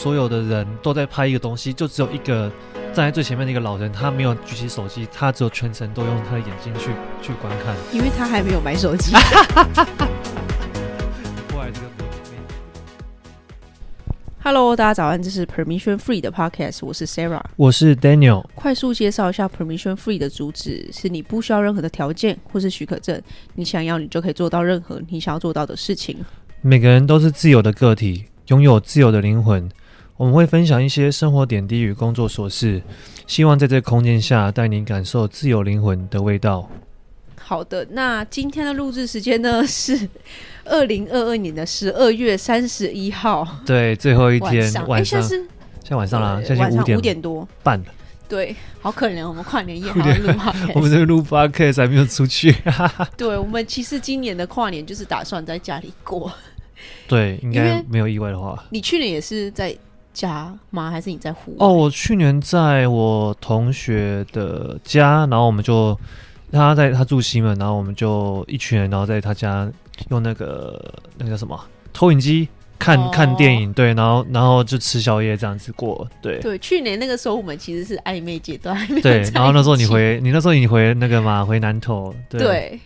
所有的人都在拍一个东西，就只有一个站在最前面的一个老人，他没有举起手机，他只有全程都用他的眼睛去去观看，因为他还没有买手机。Hello，大家早安，这是 Permission Free 的 Podcast，我是 Sarah，我是 Daniel。快速介绍一下 Permission Free 的主旨：是你不需要任何的条件或是许可证，你想要你就可以做到任何你想要做到的事情。每个人都是自由的个体，拥有自由的灵魂。我们会分享一些生活点滴与工作琐事，希望在这个空间下带您感受自由灵魂的味道。好的，那今天的录制时间呢是 二零二二年的十二月三十一号，对，最后一天晚上，现在晚上啦，现在五点五点多半了。对，好可怜，我们跨年夜 还要录，我们这个录 podcast 还没有出去。对，我们其实今年的跨年就是打算在家里过。对，应该没有意外的话，你去年也是在。家吗？还是你在户外？哦，我去年在我同学的家，然后我们就他在他住西门，然后我们就一群人，然后在他家用那个那个叫什么投影机看、哦、看电影，对，然后然后就吃宵夜这样子过，对对。去年那个时候我们其实是暧昧阶段，对。然后那时候你回你那时候你回那个嘛，回南投，对。对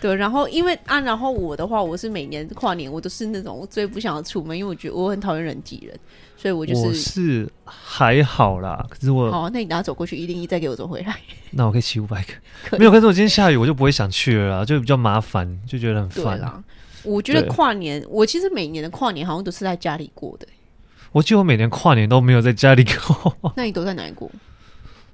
对，然后因为啊，然后我的话，我是每年跨年，我都是那种我最不想要出门，因为我觉得我很讨厌人挤人，所以我就是我是还好啦。可是我好，那你等下走过去一零一，再给我走回来。那我可以骑五百个，没有。可是我今天下雨，我就不会想去了啦，就比较麻烦，就觉得很烦啦。我觉得跨年，我其实每年的跨年好像都是在家里过的。我记得我每年跨年都没有在家里过。那你都在哪里过？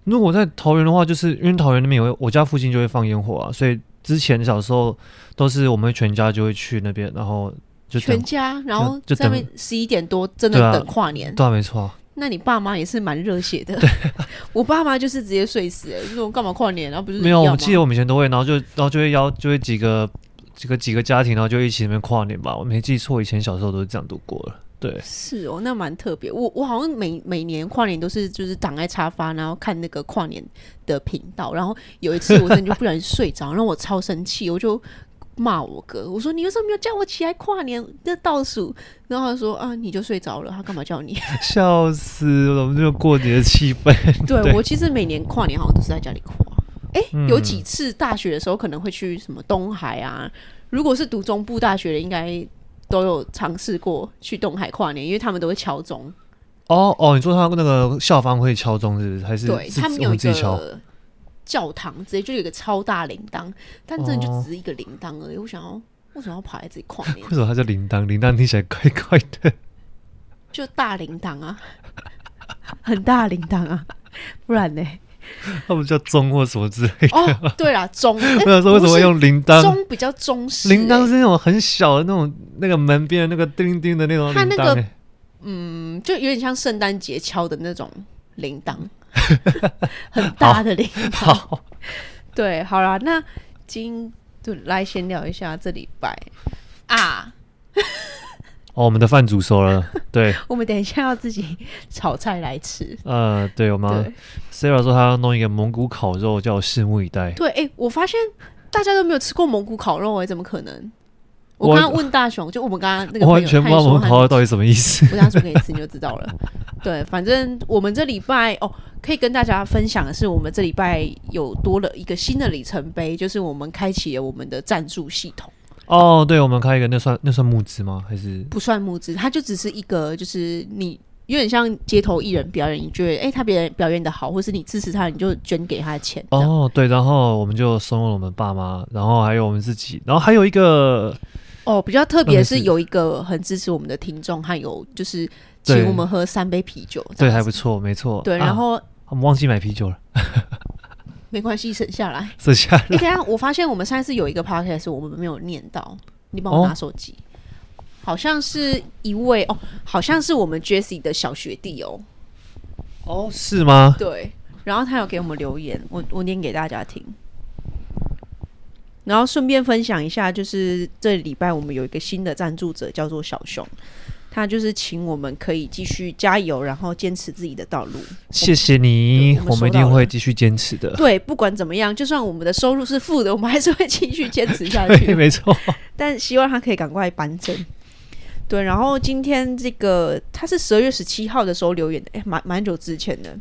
如果在桃园的话，就是因为桃园那边有我家附近就会放烟火啊，所以。之前小时候都是我们全家就会去那边，然后就全家，然后就在那边十一点多真的等跨年，对啊，没错。那你爸妈也是蛮热血的。我爸妈就是直接睡死，哎，就说干嘛跨年？然后不是没有，我记得我们以前都会，然后就然后就会邀就会几个几个几个家庭，然后就一起那边跨年吧。我没记错，以前小时候都是这样度过了。对，是哦，那蛮特别。我我好像每每年跨年都是就是躺在沙发，然后看那个跨年的频道。然后有一次 我真的就不小心睡着，然后我超生气，我就骂我哥，我说你为什么没有叫我起来跨年的倒数？然后他说啊，你就睡着了，他干嘛叫你？笑死了，我们这个过年的气氛。对，对我其实每年跨年好像都是在家里跨。哎、欸嗯，有几次大学的时候可能会去什么东海啊。如果是读中部大学的，应该。都有尝试过去东海跨年，因为他们都会敲钟。哦哦，你说他那个校方会敲钟，是不是？还是对他们有一个教堂，直接就有一个超大铃铛，但真的就只是一个铃铛而已。我想要为什么要跑来这里跨年？为什么它叫铃铛？铃铛听起来怪怪的。就大铃铛啊，很大铃铛啊，不然呢？他们叫钟或什么之类的。哦，对啦，钟。没有说为什么用铃铛？钟比较中式。铃铛是那种很小的那种，那个门边的那个叮叮的那种铃铛。它那个，嗯，就有点像圣诞节敲的那种 铃铛，很大的铃铛。好，对，好啦，那今就来闲聊一下这礼拜啊。哦，我们的饭煮熟了，对，我们等一下要自己炒菜来吃。呃，对，我们 Sarah 说她要弄一个蒙古烤肉，叫我拭目以待。对，哎、欸，我发现大家都没有吃过蒙古烤肉，哎，怎么可能？我刚刚问大雄，就我们刚刚那个，我完全不知道蒙古烤肉到底什么意思。我等下煮给你吃，你就知道了。对，反正我们这礼拜哦，可以跟大家分享的是，我们这礼拜有多了一个新的里程碑，就是我们开启了我们的赞助系统。哦，对，我们开一个，那算那算募资吗？还是不算募资？它就只是一个，就是你有点像街头艺人表演，你觉得哎，他别人表演的好，或是你支持他，你就捐给他的钱。哦，对，然后我们就收了我们爸妈，然后还有我们自己，然后还有一个哦，比较特别是有一个很支持我们的听众，还有就是请我们喝三杯啤酒，对，还不错，没错。对，然后、啊、我们忘记买啤酒了。没关系，省下来。省下来。你、欸、等下，我发现我们上次有一个 podcast 我们没有念到，你帮我拿手机、哦。好像是一位哦，好像是我们 Jessie 的小学弟哦。哦，是吗？对。然后他有给我们留言，我我念给大家听。然后顺便分享一下，就是这礼拜我们有一个新的赞助者，叫做小熊。他就是请我们可以继续加油，然后坚持自己的道路。谢谢你，我们，一定会继续坚持的。对，不管怎么样，就算我们的收入是负的，我们还是会继续坚持下去。对，没错。但希望他可以赶快搬正。对，然后今天这个他是十二月十七号的时候留言的，哎，蛮蛮久之前的。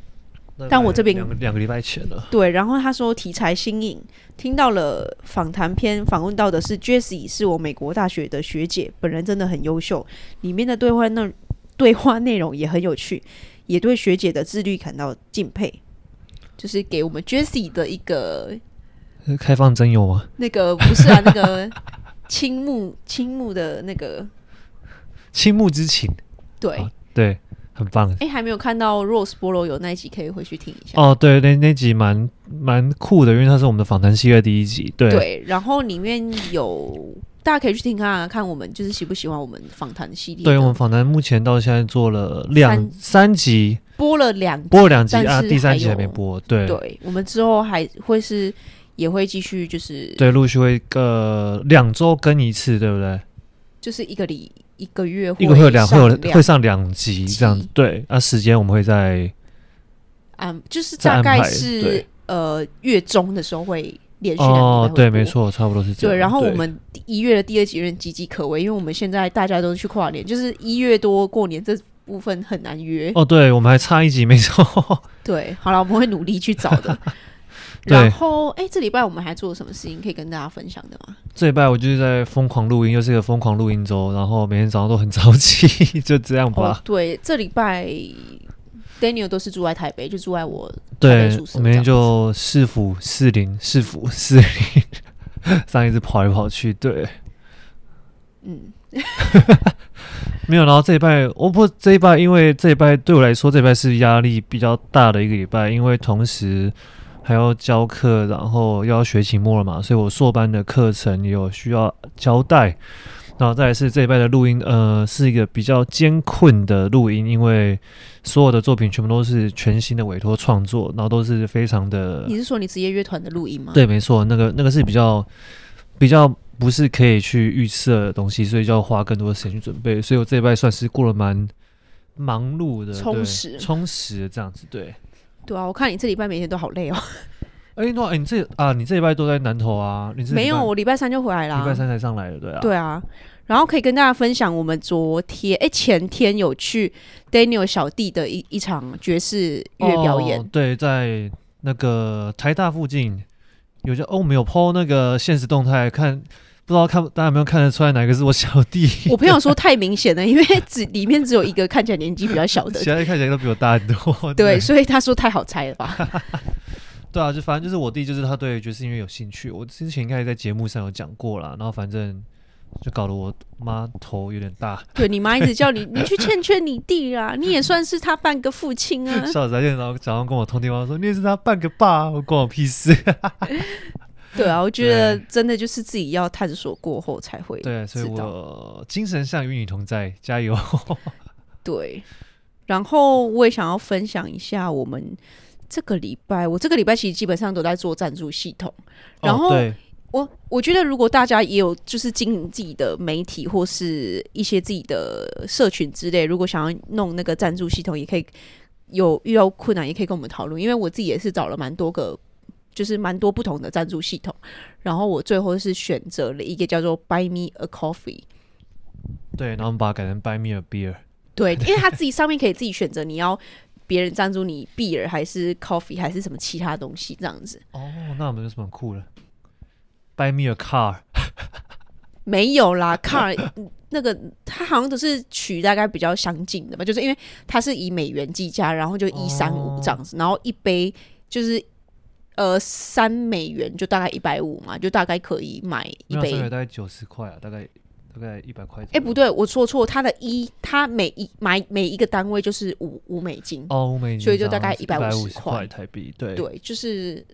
但我这边两个两个礼拜前了。对，然后他说题材新颖，听到了访谈篇，访问到的是 Jessie，是我美国大学的学姐，本人真的很优秀，里面的对话内对话内容也很有趣，也对学姐的自律感到敬佩，就是给我们 Jessie 的一个开放真友吗？那个不是啊，那个 倾慕倾慕的那个倾慕之情，对、哦、对。很棒！哎、欸，还没有看到 Rose 菠萝油那一集，可以回去听一下。哦，对，那那集蛮蛮酷的，因为它是我们的访谈系列第一集。对，对，然后里面有大家可以去听看看，我们就是喜不喜欢我们访谈系列。对，我们访谈目前到现在做了两三,三集，播了两播了两集啊，第三集还没播。对，对，我们之后还会是也会继续，就是对，陆续会个两周更一次，对不对？就是一个礼。一个月一个会有两会有会上两集这样子，对，那、啊、时间我们会在，嗯，就是大概是呃月中的时候会连续哦，对，没错，差不多是这样。对，然后我们一月的第二集有点岌岌可危，因为我们现在大家都去跨年，就是一月多过年这部分很难约。哦，对，我们还差一集，没错。对，好了，我们会努力去找的。然后，哎，这礼拜我们还做了什么事情可以跟大家分享的吗？这礼拜我就是在疯狂录音，又是一个疯狂录音周，然后每天早上都很早起，就这样吧。哦、对，这礼拜 Daniel 都是住在台北，就住在我对，我每天就市府、市林、市府、市林，上一次跑来跑去。对，嗯，没有。然后这礼拜，我不这礼拜，因为这礼拜对我来说，这礼拜是压力比较大的一个礼拜，因为同时。还要教课，然后又要学期末了嘛，所以我硕班的课程也有需要交代。然后再来是这一拜的录音，呃，是一个比较艰困的录音，因为所有的作品全部都是全新的委托创作，然后都是非常的。你是说你职业乐团的录音吗？对，没错，那个那个是比较比较不是可以去预测的东西，所以就要花更多的时间去准备。所以我这一拜算是过了蛮忙碌的，充实充实的这样子，对。对啊，我看你这礼拜每天都好累哦。哎，那哎，你这啊，你这礼拜都在南投啊？你没有，我礼拜三就回来了。礼拜三才上来的，对啊。对啊，然后可以跟大家分享，我们昨天哎前天有去 Daniel 小弟的一一场爵士乐表演。哦，对，在那个台大附近有些哦，我们有 po 那个现实动态看。不知道看大家有没有看得出来哪个是我小弟？我朋友说太明显了，因为只里面只有一个看起来年纪比较小的，其他看起来都比我大很多。对，对，所以他说太好猜了吧？对啊，就反正就是我弟，就是他对爵士音乐有兴趣。我之前应该在节目上有讲过了，然后反正就搞得我妈头有点大。对，你妈一直叫你，你去劝劝你弟啦，你也算是他半个父亲啊。小仔然后早上跟我通电话说，你也是他半个爸，我关我屁事。对啊，我觉得真的就是自己要探索过后才会对，所以我精神上与你同在，加油。对，然后我也想要分享一下我们这个礼拜，我这个礼拜其实基本上都在做赞助系统。然后我我觉得如果大家也有就是经营自己的媒体或是一些自己的社群之类，如果想要弄那个赞助系统，也可以有遇到困难，也可以跟我们讨论。因为我自己也是找了蛮多个。就是蛮多不同的赞助系统，然后我最后是选择了一个叫做 Buy Me a Coffee。对，然后我们把它改成 Buy Me a Beer。对，因为他自己上面可以自己选择你要别人赞助你 beer 还是 coffee 还是什么其他东西这样子。哦，那我们有什么酷的？Buy Me a Car。没有啦，Car 那个它好像都是取大概比较相近的吧，就是因为它是以美元计价，然后就一三五这样子，哦、然后一杯就是。呃，三美元就大概一百五嘛，就大概可以买一杯，大概九十块啊，大概大概一百块。哎、欸，不对，我说错，它的一，它每一买每一个单位就是五五美金哦，五美金，所以就大概一百五十块台币，对对，就是。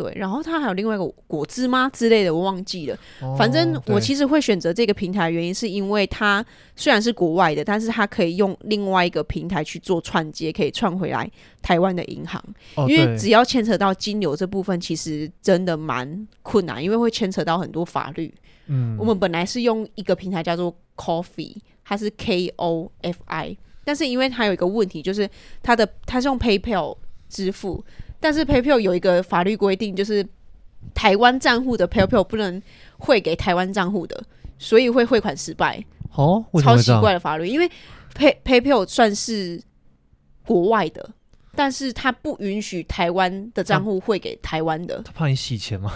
对，然后它还有另外一个果汁吗之类的，我忘记了。哦、反正我其实会选择这个平台的原因，是因为它虽然是国外的，但是它可以用另外一个平台去做串接，可以串回来台湾的银行。哦、因为只要牵扯到金流这部分，其实真的蛮困难，因为会牵扯到很多法律。嗯，我们本来是用一个平台叫做 Coffee，它是 K O F I，但是因为它有一个问题，就是它的它是用 PayPal 支付。但是 PayPal 有一个法律规定，就是台湾账户的 PayPal 不能汇给台湾账户的，所以会汇款失败。哦，超奇怪的法律，因为 Pay PayPal 算是国外的，但是他不允许台湾的账户汇给台湾的，他怕你洗钱吗？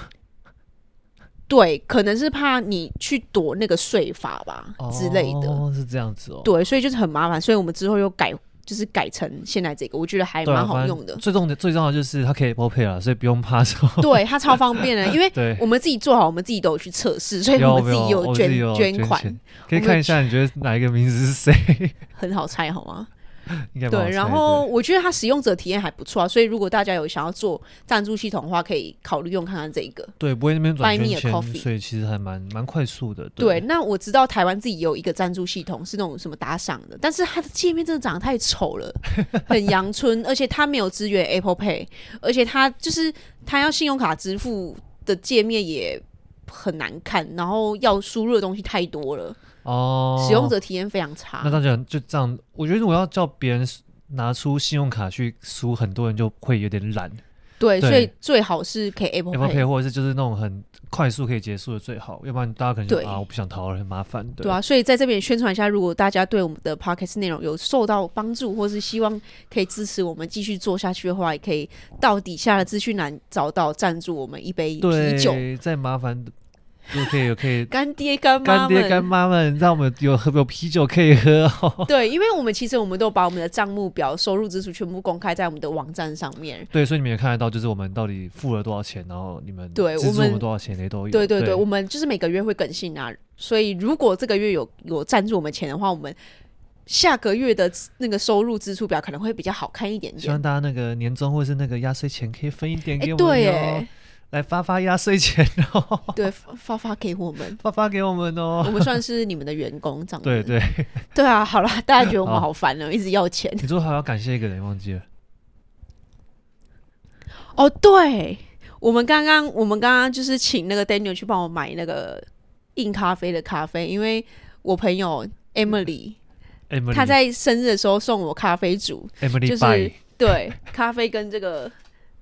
对，可能是怕你去躲那个税法吧、哦、之类的。哦，是这样子哦。对，所以就是很麻烦，所以我们之后又改，就是改成现在这个，我觉得还蛮好用的。最重的最重要就是它可以 Apple Pay 了，所以不用怕说。对，它超 方便的，因为我们自己做好，我们自己都有去测试，所以我们自己有捐有捐，捐款。可以看一下，你觉得哪一个名字是谁？很好猜，好吗？对，然后我觉得它使用者体验还不错啊，所以如果大家有想要做赞助系统的话，可以考虑用看看这个。对，不会那边转圈圈，所以其实还蛮蛮快速的。對，对，那我知道台湾自己有一个赞助系统，是那种什么打赏的，但是它的界面真的长得太丑了，很阳春，而且它没有支援 Apple Pay，而且它就是它要信用卡支付的界面也很难看，然后要输入的东西太多了。哦，使用者体验非常差。那大家就这样，我觉得我要叫别人拿出信用卡去输，很多人就会有点懒。对，对，所以最好是可以 Apple Pay, Apple Pay 或者是就是那种很快速可以结束的最好，要不然大家可能就啊，我不想逃了，很麻烦。对，对啊，所以在这边宣传一下，如果大家对我们的 Podcast 内容有受到帮助，或是希望可以支持我们继续做下去的话，也可以到底下的资讯栏找到赞助我们一杯啤酒。再麻烦。就可以，可以干爹干妈干爹干妈们，让我们有喝有啤酒可以喝哦。对，因为我们其实我们都把我们的账目表、收入支出全部公开在我们的网站上面。对，所以你们也看得到，就是我们到底付了多少钱，然后你们对我们多少钱也都有。对对对，对，我们就是每个月会更新啊。所以如果这个月有有赞助我们钱的话，我们下个月的那个收入支出表可能会比较好看一点点。希望大家那个年终或是那个压岁钱可以分一点给我们。对耶。来发发压岁钱哦！对，发发给我们，发发给我们哦！我们算是你们的员工，这样子。对对 对啊！好了，大家觉得我们好烦哦，一直要钱。你说还要感谢一个人，忘记了？哦，对，我们刚刚我们刚刚就是请那个 Daniel 去帮我买那个硬咖啡的咖啡，因为我朋友 Emily，她在生日的时候送我咖啡煮，Emily 就是对咖啡跟这个。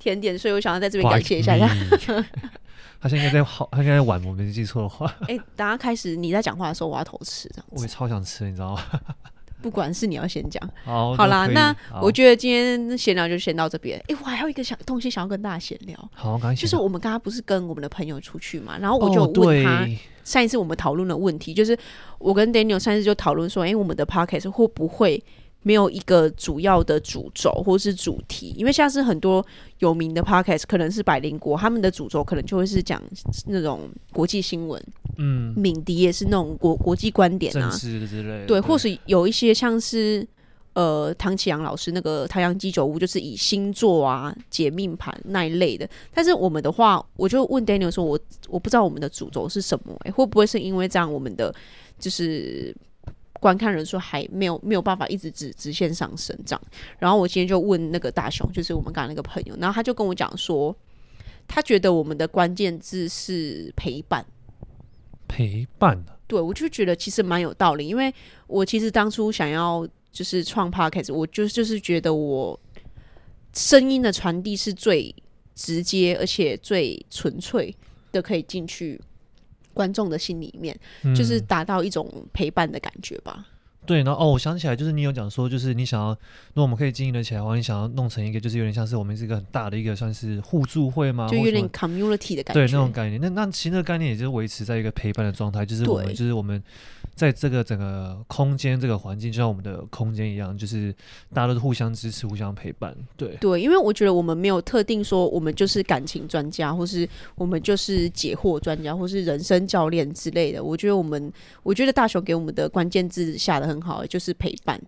甜点，所以我想要在这边感谢一下他。他现在在好，他现在在玩，我没记错的话。哎、欸，等下开始你在讲话的时候，我要偷吃这样子。我也超想吃，你知道吗？不管是你要先讲，好，好啦，那我觉得今天闲聊就先到这边。哎、欸，我还有一个想东西想要跟大家闲聊。好，刚就是我们刚刚不是跟我们的朋友出去嘛，然后我就问他，上一次我们讨论的问题，就是我跟 Daniel 上一次就讨论说，哎、欸，我们的 Podcast 会不会？没有一个主要的主轴或是主题，因为像是很多有名的 podcast，可能是百灵国，他们的主轴可能就会是讲那种国际新闻，嗯，敏迪也是那种国国际观点啊之类的，对，或是有一些像是呃唐启阳老师那个唐阳鸡酒屋，就是以星座啊解命盘那一类的。但是我们的话，我就问 Daniel 说我，我我不知道我们的主轴是什么、欸，哎，会不会是因为这样，我们的就是。观看人数还没有没有办法一直直直线上升这样，然后我今天就问那个大雄，就是我们刚刚那个朋友，然后他就跟我讲说，他觉得我们的关键字是陪伴，陪伴的，对，我就觉得其实蛮有道理，因为我其实当初想要就是创 Podcast，我就就是觉得我声音的传递是最直接而且最纯粹的，可以进去。观众的心里面，就是达到一种陪伴的感觉吧。对，然后哦，我想起来，就是你有讲说，就是你想要，那我们可以经营得起来的话，你想要弄成一个，就是有点像是我们是一个很大的一个算是互助会吗？就有点 community 的感觉。对，那种概念。那那其实那个概念也就是维持在一个陪伴的状态，就是我们，就是我们。在这个整个空间、这个环境，就像我们的空间一样，就是大家都是互相支持、互相陪伴。对对，因为我觉得我们没有特定说我们就是感情专家，或是我们就是解惑专家，或是人生教练之类的。我觉得我们，我觉得大雄给我们的关键字下得很好，就是陪伴。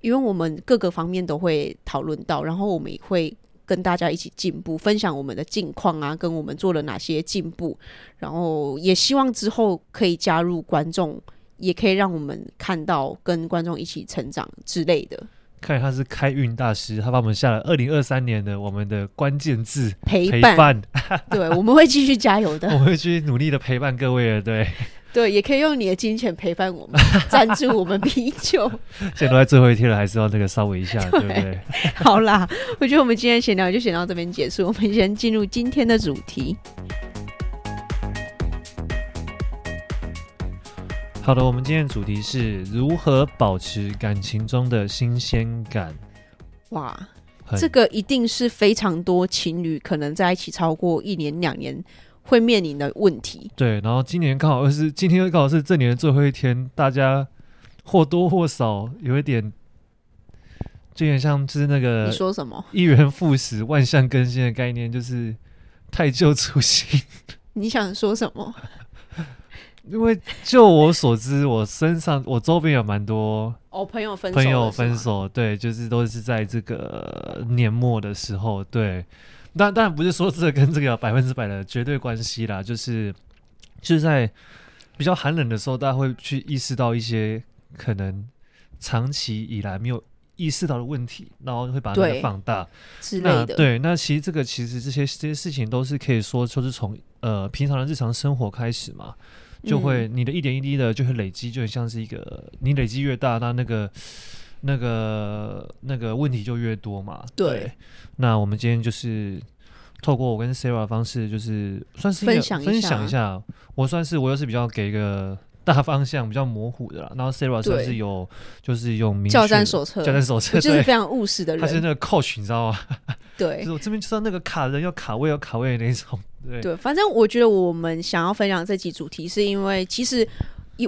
因为我们各个方面都会讨论到，然后我们也会跟大家一起进步，分享我们的近况啊，跟我们做了哪些进步，然后也希望之后可以加入观众。也可以让我们看到跟观众一起成长之类的。看来他是开运大师，他帮我们下了二零二三年的我们的关键字陪伴。陪 伴对，我们会继续加油的。我们会继续努力的陪伴各位的，对。对，也可以用你的金钱陪伴我们，赞助我们啤酒。现在都在最后一天了，还是要那个稍微一下，对，对不对？好啦，我觉得我们今天闲聊就先到这边结束，我们先进入今天的主题。好的，我们今天的主题是如何保持感情中的新鲜感。哇，这个一定是非常多情侣可能在一起超过一年、两年会面临的问题。对，然后今年刚好是今天刚好是这年的最后一天，大家或多或少有一点，就有点像就是那个你说什么“一元复始，万象更新”的概念，就是太旧出新。你想说什么？因为就我所知，我身上我周边有蛮多哦朋友分手，朋友分手，对，就是都是在这个年末的时候，对。但当然不是说这个跟这个有百分之百的绝对关系啦，就是就是在比较寒冷的时候，大家会去意识到一些可能长期以来没有意识到的问题，然后会把它放大之类的。对，那其实这个其实这些这些事情都是可以说就是从呃平常的日常生活开始嘛。就会你的一点一滴的就会累积，就很像是一个你累积越大，那那个那个那个问题就越多嘛。对，对。那我们今天就是透过我跟 Sarah 的方式，就是算是分享分享一下。我算是我又是比较给一个大方向比较模糊的啦，然后 Sarah 算是有就是用明教战手册，教战手册，就是非常务实的人。他是那个 coach，你知道吗？对，就是我这边就是那个卡人要卡位要卡位的那种。对，对，反正我觉得我们想要分享这集主题，是因为其实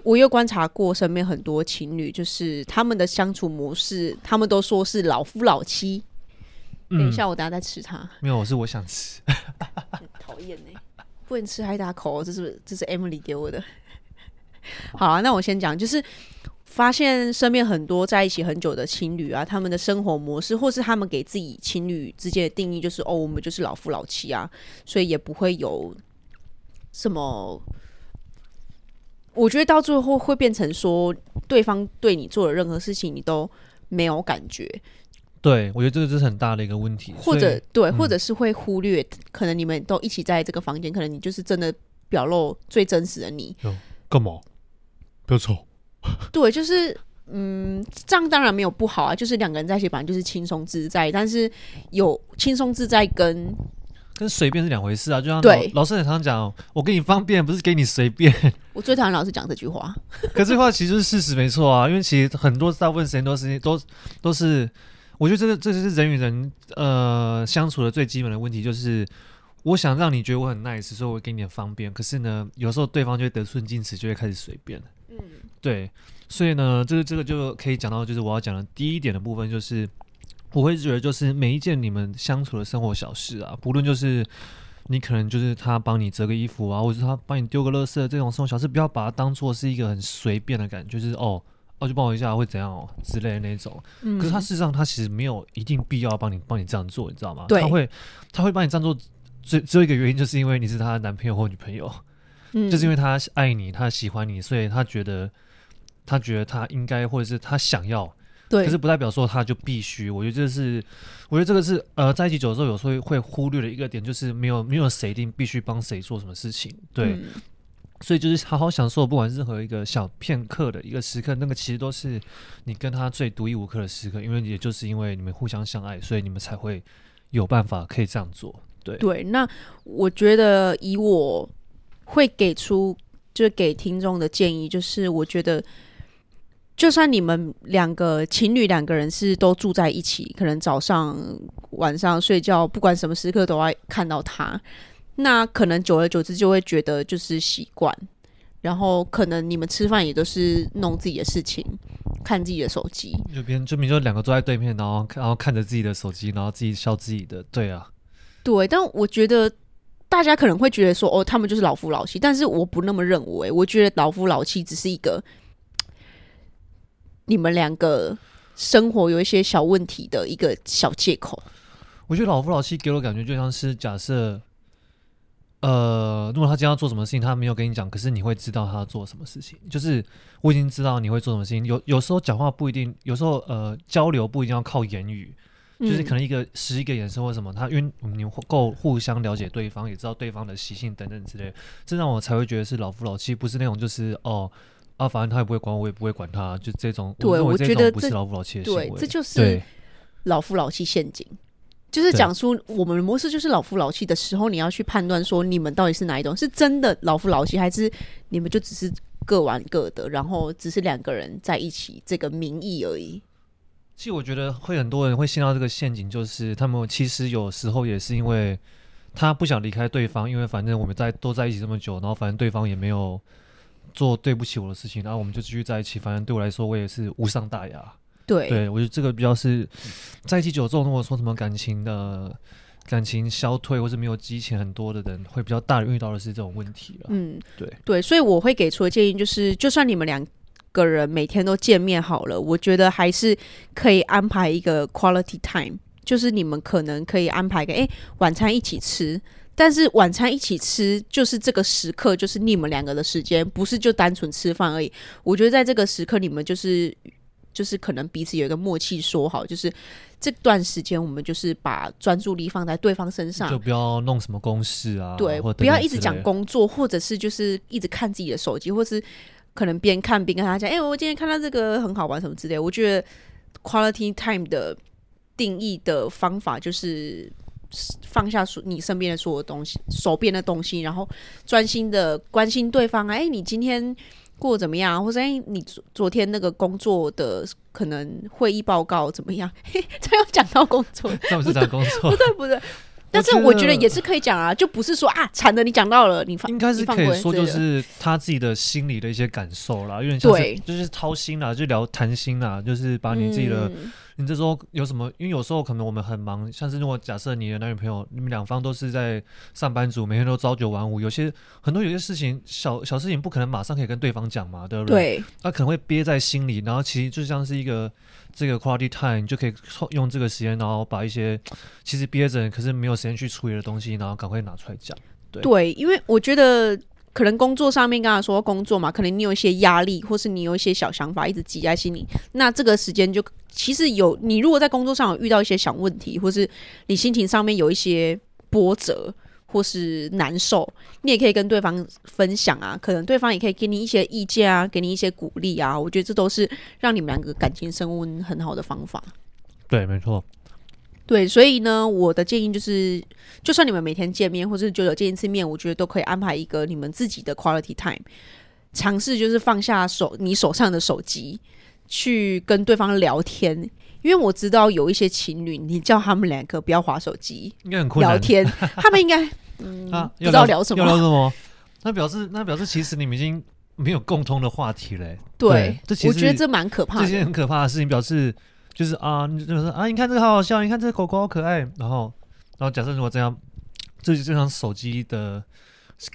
我又观察过身边很多情侣，就是他们的相处模式，他们都说是老夫老妻。嗯、等一下，我等下再吃它。没有，我是我想吃。讨厌呢，不能吃还打口，这是这是 Emily 给我的。好啊，那我先讲，就是。发现身边很多在一起很久的情侣啊，他们的生活模式，或是他们给自己情侣之间的定义，就是哦，我们就是老夫老妻啊，所以也不会有什么。我觉得到最后会变成说，对方对你做的任何事情，你都没有感觉。对，我觉得这个就是很大的一个问题。或者对，或者是会忽略，嗯、可能你们都一起在这个房间，可能你就是真的表露最真实的你。干嘛？不要吵。对，就是嗯，这样当然没有不好啊，就是两个人在一起本来就是轻松自在，但是有轻松自在跟跟随便是两回事啊。就像老老师很常讲，我给你方便，不是给你随便。我最讨厌老师讲这句话，可这句话其实是事实，没错啊。因为其实很多大部分时间都是都都是，我觉得这个这就是人与人呃相处的最基本的问题，就是我想让你觉得我很 nice，所以我给你点方便。可是呢，有时候对方就会得寸进尺，就会开始随便。嗯，对，所以呢，这个这个就可以讲到，就是我要讲的第一点的部分，就是我会觉得，就是每一件你们相处的生活小事啊，不论就是你可能就是他帮你折个衣服啊，或者他帮你丢个垃圾这种生活小事，不要把它当做是一个很随便的感觉，就是哦，哦，就帮我一下会怎样哦之类的那种。嗯，可是他事实上他其实没有一定必要帮你帮你这样做，你知道吗？他会他会帮你这样做，只只有一个原因，就是因为你是他的男朋友或女朋友。嗯，就是因为他爱你，他喜欢你，所以他觉得，他觉得他应该，或者是他想要，对，可是不代表说他就必须。我觉得这是，我觉得这个是，呃，在一起久的时候，有时候会忽略的一个点，就是没有没有谁一定必须帮谁做什么事情，对。嗯，所以就是好好享受，不管任何一个小片刻的一个时刻，那个其实都是你跟他最独一无二的时刻，因为也就是因为你们互相相爱，所以你们才会有办法可以这样做，对。对，那我觉得以我。会给出就是给听众的建议，就是我觉得，就算你们两个情侣两个人是都住在一起，可能早上晚上睡觉，不管什么时刻都要看到他，那可能久而久之就会觉得就是习惯，然后可能你们吃饭也都是弄自己的事情，看自己的手机，就边就比如说两个坐在对面，然后然后看着自己的手机，然后自己笑自己的，对啊，对，但我觉得。大家可能会觉得说，哦，他们就是老夫老妻，但是我不那么认为。我觉得老夫老妻只是一个你们两个生活有一些小问题的一个小借口。我觉得老夫老妻给我感觉就像是假设，呃，如果他今天要做什么事情，他没有跟你讲，可是你会知道他要做什么事情。就是我已经知道你会做什么事情。有有时候讲话不一定，有时候呃交流不一定要靠言语。就是可能一个十一个眼神或什么，他因为你够互相了解对方，也知道对方的习性等等之类，这让我才会觉得是老夫老妻，不是那种就是哦啊，反正他也不会管我，我也不会管他，就这种。对，我觉得不是老夫老妻的行为。对，这就是老夫老妻陷阱，就是讲出我们的模式就是老夫老妻的时候，你要去判断说你们到底是哪一种，是真的老夫老妻，还是你们就只是各玩各的，然后只是两个人在一起这个名义而已。其实我觉得会很多人会陷到这个陷阱，就是他们其实有时候也是因为他不想离开对方，因为反正我们在都在一起这么久，然后反正对方也没有做对不起我的事情，然后我们就继续在一起。反正对我来说，我也是无伤大雅。对，对我觉得这个比较是在一起久之后，如果说什么感情的感情消退或是没有激情很多的人，会比较大的遇到的是这种问题了。嗯，对对，所以我会给出的建议就是，就算你们两。个人每天都见面好了，我觉得还是可以安排一个 quality time，就是你们可能可以安排个诶、欸、晚餐一起吃，但是晚餐一起吃就是这个时刻，就是你们两个的时间，不是就单纯吃饭而已。我觉得在这个时刻，你们就是就是可能彼此有一个默契，说好，就是这段时间我们就是把专注力放在对方身上，就不要弄什么公事啊，对，不要一直讲工作，或者是就是一直看自己的手机，或是。可能边看边跟他讲，哎、欸，我今天看到这个很好玩，什么之类。我觉得 quality time 的定义的方法就是放下你身边的所有东西，手边的东西，然后专心的关心对方。哎、欸，你今天过得怎么样？或者哎、欸，你昨昨天那个工作的可能会议报告怎么样？嘿，这又讲到工作，这不是讲工作，不对不对。但是我觉得也是可以讲啊，就不是说啊，惨的你讲到了，你放应该是可以说就是他自己的心里的一些感受啦，有点像是就是掏心啦，就聊谈心啦，就是把你自己的。嗯你这时候有什么？因为有时候可能我们很忙，像是如果假设你的男女朋友，你们两方都是在上班族，每天都朝九晚五，有些很多有些事情，小小事情不可能马上可以跟对方讲嘛，对不对？对。他可能会憋在心里，然后其实就像是一个这个 quality time，你就可以用这个时间，然后把一些其实憋着可是没有时间去处理的东西，然后赶快拿出来讲。对，因为我觉得。可能工作上面刚才说工作嘛，可能你有一些压力，或是你有一些小想法一直挤在心里。那这个时间就其实有你如果在工作上有遇到一些小问题，或是你心情上面有一些波折或是难受，你也可以跟对方分享啊。可能对方也可以给你一些意见啊，给你一些鼓励啊。我觉得这都是让你们两个感情升温很好的方法。对，没错。对，所以呢，我的建议就是，就算你们每天见面，或者久久见一次面，我觉得都可以安排一个你们自己的 quality time，尝试就是放下手你手上的手机，去跟对方聊天。因为我知道有一些情侣，你叫他们两个不要划手机，应该很困难。聊天，他们应该 嗯，啊、不知道聊什么，聊什么？那表示那表示其实你们已经没有共通的话题嘞。对，对这我觉得这蛮可怕的，这件很可怕的事情表示。就是啊，你就是啊，你看这个好好笑，你看这个狗狗好可爱。然后，然后假设如果这样，这就这张手机的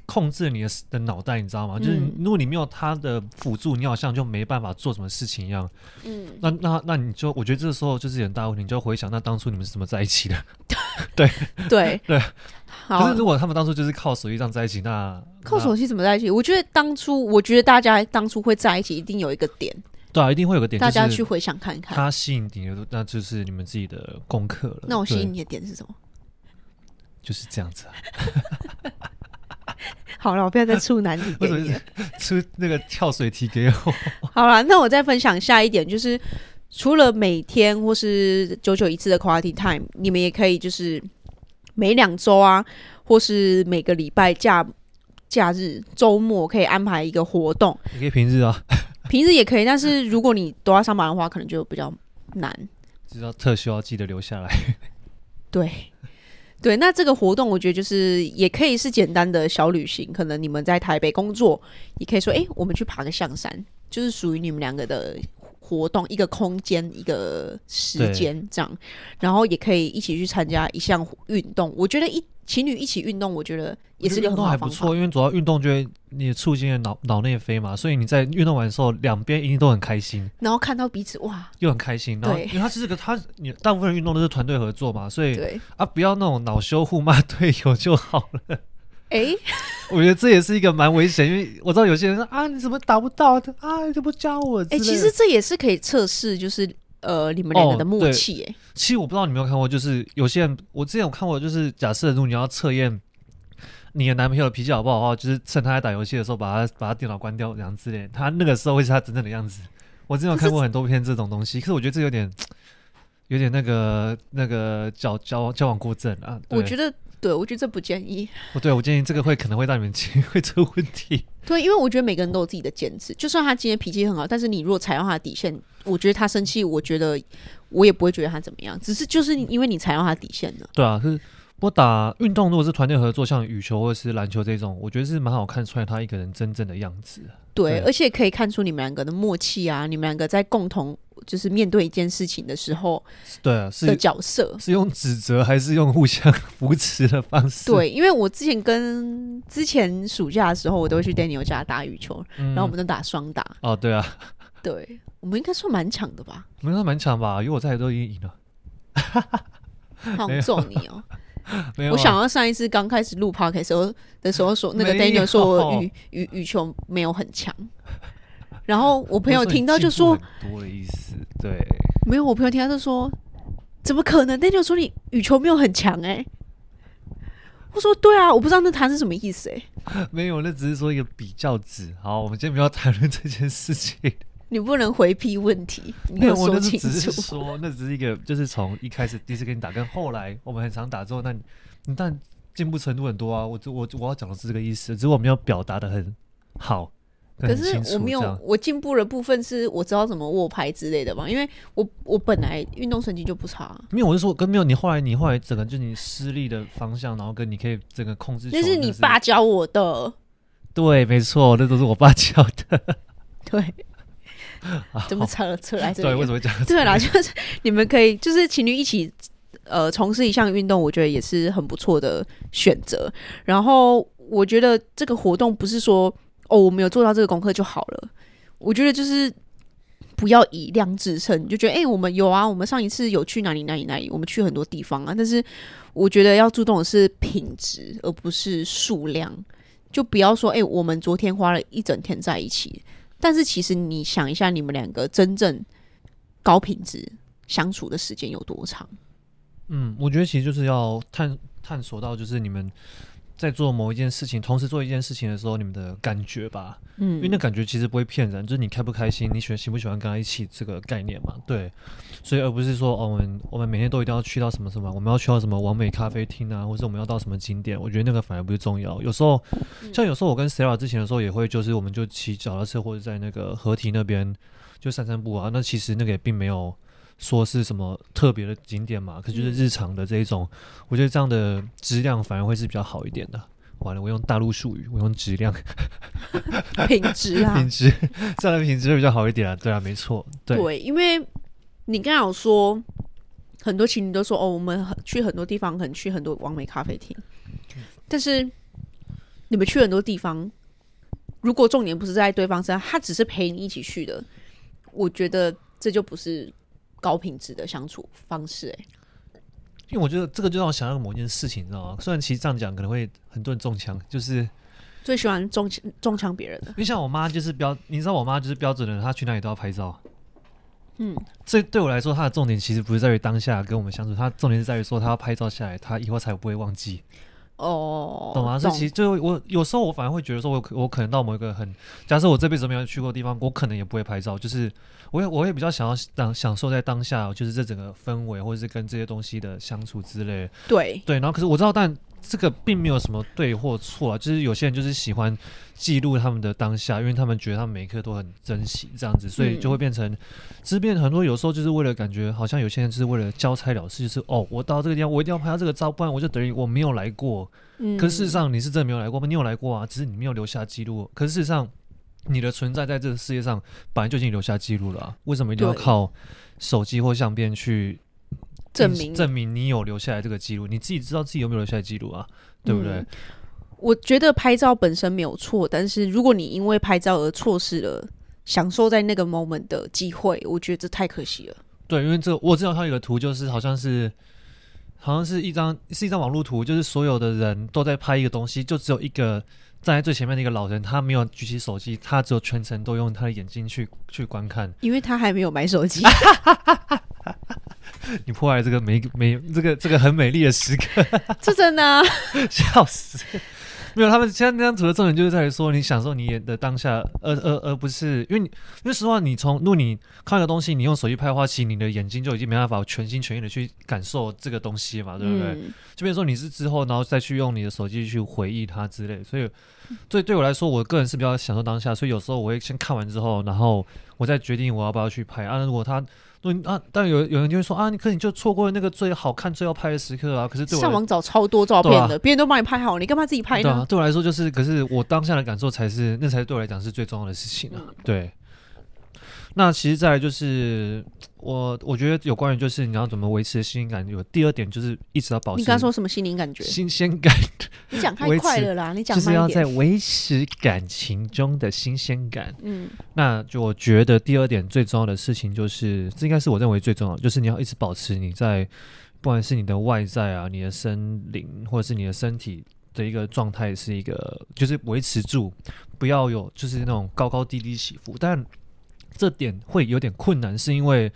控制你的的脑袋，你知道吗？嗯、就是如果你没有它的辅助，你好像就没办法做什么事情一样。嗯，那那那你就，我觉得这个时候就是很大问题，你就要回想，那当初你们是怎么在一起的？对对对。可是如果他们当初就是靠手机这样在一起，那靠手机怎么在一起？我觉得当初，我觉得大家当初会在一起，一定有一个点。对啊，一定会有个点，大家去回想看看。他吸引你的，那就是你们自己的功课了。那我吸引你的点是什么？就是这样子啊。好了，我不要再出难题给你了。出那个跳水题给我。好了，那我再分享下一点，就是除了每天或是久久一次的 quality time，你们也可以就是每两周啊，或是每个礼拜假假日、周末可以安排一个活动。你可以平日啊。平时也可以，但是如果你都要上班的话，可能就比较难。知道特休要记得留下来。对，对，那这个活动我觉得就是也可以是简单的小旅行，可能你们在台北工作，也可以说，哎、欸，我们去爬个象山，就是属于你们两个的活动，一个空间，一个时间这样，然后也可以一起去参加一项运动。我觉得一。情侣一起运动，我觉得也是个很好的方法。运动还不错，因为主要运动就会你促进了脑脑内啡嘛，所以你在运动完的时候，两边一定都很开心。然后看到彼此哇，又很开心。然后因为他是这个，他你大部分人运动都是团队合作嘛，所以对啊，不要那种恼羞互骂队友就好了。哎、欸，我觉得这也是一个蛮危险，因为我知道有些人说啊，你怎么打不到？啊，你怎么教我？哎、欸，其实这也是可以测试，就是。呃，你们两个的默契，哎，其实我不知道你有没有看过，就是有些人，我之前有看过，就是假设如果你要测验你的男朋友的脾气好不好的话，就是趁他在打游戏的时候，把他把他电脑关掉这样之类，他那个时候会是他真正的样子。我之前有看过很多篇这种东西，可是，可是我觉得这有点有点那个那个交交交往过正啊。我觉得，对，我觉得这不建议。不对，我建议这个会可能会让你们 会出问题。对，因为我觉得每个人都有自己的坚持，就算他今天脾气很好，但是你如果踩到他的底线，我觉得他生气，我觉得我也不会觉得他怎么样，只是就是因为你踩到他底线了。对啊，是。我打运动，如果是团队合作，像羽球或者是篮球这种，我觉得是蛮好看出来他一个人真正的样子。对，而且可以看出你们两个的默契啊，你们两个在共同就是面对一件事情的时候，对啊，是的角色是用指责还是用互相扶持的方式？对，因为我之前跟之前暑假的时候，我都会去 Daniel 家打羽球，嗯、然后我们都打双打。哦，对啊，对，我们应该算蛮强的吧？我们应该蛮强吧？因为我在都已经赢了。好揍你哦！没有啊、我想到上一次刚开始录 podcast 的时候的时候说，那个 Daniel 说我羽羽羽球没有很强，然后我朋友听到就说多的意思，对，没有，我朋友听到就说怎么可能？Daniel 说你羽球没有很强哎、欸，我说对啊，我不知道那他是什么意思哎、欸，没有，那只是说一个比较值。好，我们今天不要谈论这件事情。你不能回避问题，没有，我那是只是说，那只是一个，就是从一开始第一次跟你打，跟后来我们很常打之后，那你你但进步程度很多啊。我我我要讲的是这个意思，只是我没有表达的很好。可是我没有，我进步的部分是我知道怎么握拍之类的嘛，因为我我本来运动成绩就不差。没有，我是说跟没有你后来你后来整个就是你施力的方向，然后跟你可以整个控制。那是你爸教我的。对，没错，那都是我爸教的。对。怎么扯扯来？对，为什么讲？对啦，就是你们可以，就是情侣一起，呃，从事一项运动，我觉得也是很不错的选择。然后，我觉得这个活动不是说哦，我没有做到这个功课就好了。我觉得就是不要以量制胜，你就觉得哎、欸，我们有啊，我们上一次有去哪里哪里哪里，我们去很多地方啊。但是，我觉得要注重的是品质，而不是数量。就不要说哎、欸，我们昨天花了一整天在一起。但是其实你想一下，你们两个真正高品质相处的时间有多长？嗯，我觉得其实就是要探探索到，就是你们在做某一件事情，同时做一件事情的时候，你们的感觉吧。嗯，因为那感觉其实不会骗人，就是你开不开心，你喜欢喜不喜欢跟他一起这个概念嘛。对，所以而不是说哦，我们我们每天都一定要去到什么什么，我们要去到什么完美咖啡厅啊，或者我们要到什么景点，我觉得那个反而不是重要。有时候。像有时候我跟 Sarah 之前的时候也会，就是我们就骑脚踏车或者在那个河堤那边就散散步啊。那其实那个也并没有说是什么特别的景点嘛，可就是日常的这一种，我觉得这样的质量反而会是比较好一点的。完了，我用大陆术语，我用质量，品质啊，品质这样的品质会比较好一点啊。对啊，没错，对，对，因为你刚刚有说很多情侣都说哦，我们去很多地方，可能去很多完美咖啡厅，但是。你们去很多地方，如果重点不是在对方身上，他只是陪你一起去的，我觉得这就不是高品质的相处方式哎、欸。因为我觉得这个就让我想到某件事情，你知道吗？虽然其实这样讲可能会很多人中枪，就是最喜欢中中枪别人的。因为像我妈就是标，你知道我妈就是标准的人，她去哪里都要拍照。嗯，这对我来说，它的重点其实不是在于当下跟我们相处，它重点是在于说他要拍照下来，他以后才不会忘记。哦，懂吗？这其实就我有时候我反而会觉得说我，我我可能到某一个很，假设我这辈子没有去过的地方，我可能也不会拍照。就是我也我也比较想要当享受在当下，就是这整个氛围，或者是跟这些东西的相处之类。对对，然后可是我知道，但这个并没有什么对或错啊。就是有些人就是喜欢记录他们的当下，因为他们觉得他们每一刻都很珍惜这样子，所以就会变成，其实变成很多有时候就是为了感觉，好像有些人就是为了交差了事，就是哦，我到这个地方，我一定要拍到这个照，不然我就等于我没有来过。可是事实上，你是真的没有来过吗？你有来过啊，只是你没有留下记录。可是事实上，你的存在在这个世界上，本来就已经留下记录了啊。为什么一定要靠手机或相片去证明证明你有留下来这个记录？你自己知道自己有没有留下来记录啊？对不对？嗯，我觉得拍照本身没有错，但是如果你因为拍照而错失了享受在那个 moment 的机会，我觉得这太可惜了。对，因为这我知道他有个图，就是好像是。好像是一张是一张网络图，就是所有的人都在拍一个东西，就只有一个站在最前面的一个老人，他没有举起手机，他只有全程都用他的眼睛去去观看，因为他还没有买手机。你破坏这个美美这个这个很美丽的时刻，这真的，笑死。没有，他们现在那张图的重点就是在于说，你享受你演的当下，而而而不是因为你，因为实话，你从如果你看一个东西，你用手机拍的话，其实你的眼睛就已经没办法全心全意的去感受这个东西嘛，对不对？嗯、就比如说你是之后，然后再去用你的手机去回忆它之类，所以，所以对我来说，我个人是比较享受当下，所以有时候我会先看完之后，然后我再决定我要不要去拍啊。如果他对啊，但有有人就会说啊，你可你就错过了那个最好看、最要拍的时刻啊。可是对我上网找超多照片的，别、啊、人都帮你拍好，你干嘛自己拍呢？对啊，对我来说就是，可是我当下的感受才是，那才是对我来讲是最重要的事情啊。嗯、对。那其实再来就是我，我觉得有关于就是你要怎么维持心灵感，有第二点就是一直要保持。你刚刚说什么心灵感觉？新鲜感。你讲太快了啦！你讲就是要在维持感情中的新鲜感。嗯，那就我觉得第二点最重要的事情就是，这应该是我认为最重要的，就是你要一直保持你在不管是你的外在啊、你的身灵或者是你的身体的一个状态，是一个就是维持住，不要有就是那种高高低低起伏，但。这点会有点困难，是因为